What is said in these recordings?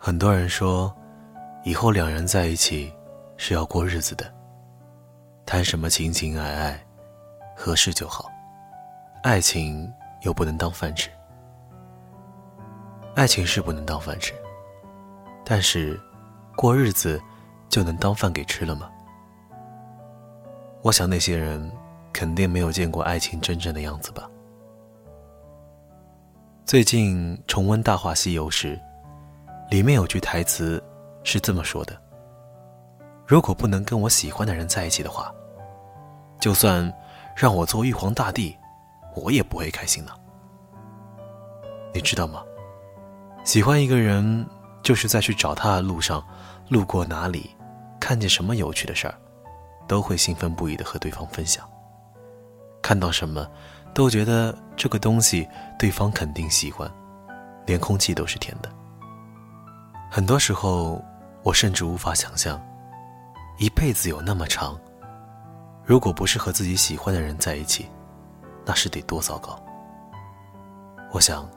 很多人说，以后两人在一起是要过日子的，谈什么情情爱爱，合适就好。爱情又不能当饭吃，爱情是不能当饭吃，但是过日子就能当饭给吃了吗？我想那些人肯定没有见过爱情真正的样子吧。最近重温《大话西游》时，里面有句台词是这么说的：“如果不能跟我喜欢的人在一起的话，就算让我做玉皇大帝，我也不会开心的。”你知道吗？喜欢一个人，就是在去找他的路上，路过哪里，看见什么有趣的事儿，都会兴奋不已的和对方分享。看到什么。都觉得这个东西对方肯定喜欢，连空气都是甜的。很多时候，我甚至无法想象，一辈子有那么长，如果不是和自己喜欢的人在一起，那是得多糟糕。我想，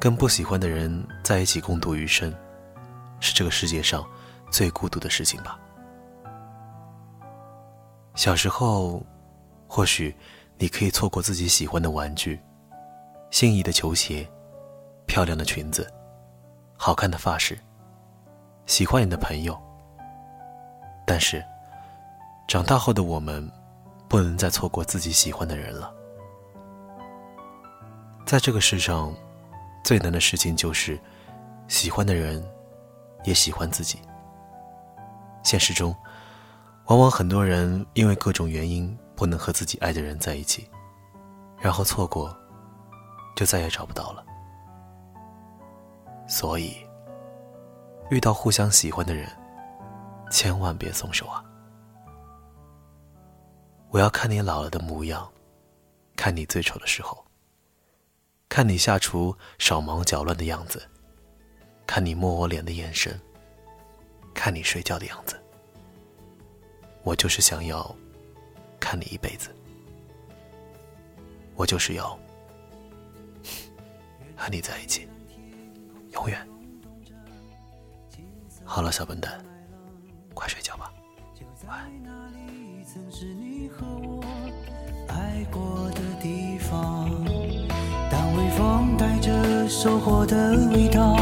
跟不喜欢的人在一起共度余生，是这个世界上最孤独的事情吧。小时候，或许。你可以错过自己喜欢的玩具、心仪的球鞋、漂亮的裙子、好看的发饰、喜欢你的朋友。但是，长大后的我们，不能再错过自己喜欢的人了。在这个世上，最难的事情就是，喜欢的人，也喜欢自己。现实中，往往很多人因为各种原因。不能和自己爱的人在一起，然后错过，就再也找不到了。所以，遇到互相喜欢的人，千万别松手啊！我要看你老了的模样，看你最丑的时候，看你下厨手忙脚乱的样子，看你摸我脸的眼神，看你睡觉的样子。我就是想要。看你一辈子，我就是要和你在一起，永远。好了，小笨蛋，快睡觉吧，晚安。当微风带着收获的味道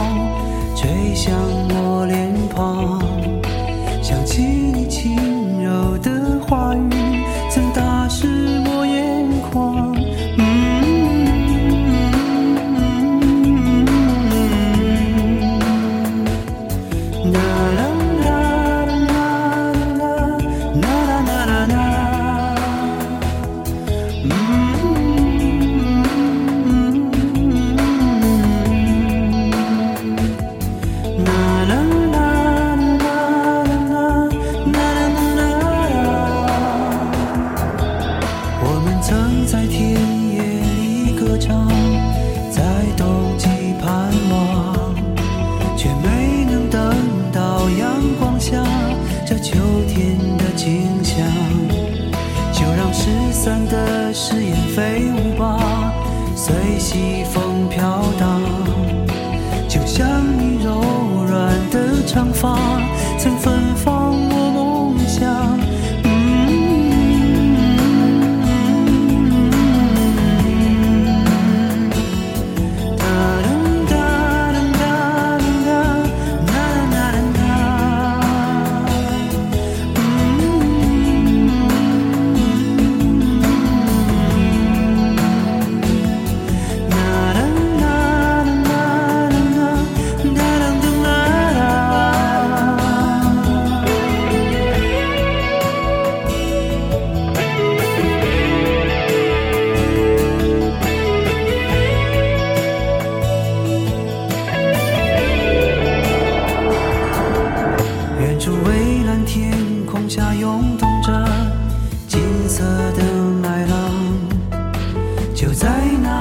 吹向我脸庞，想起你轻柔的 now. 誓言飞舞吧，随西风飘荡，就像你柔软的长发。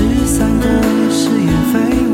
失散的誓言飞，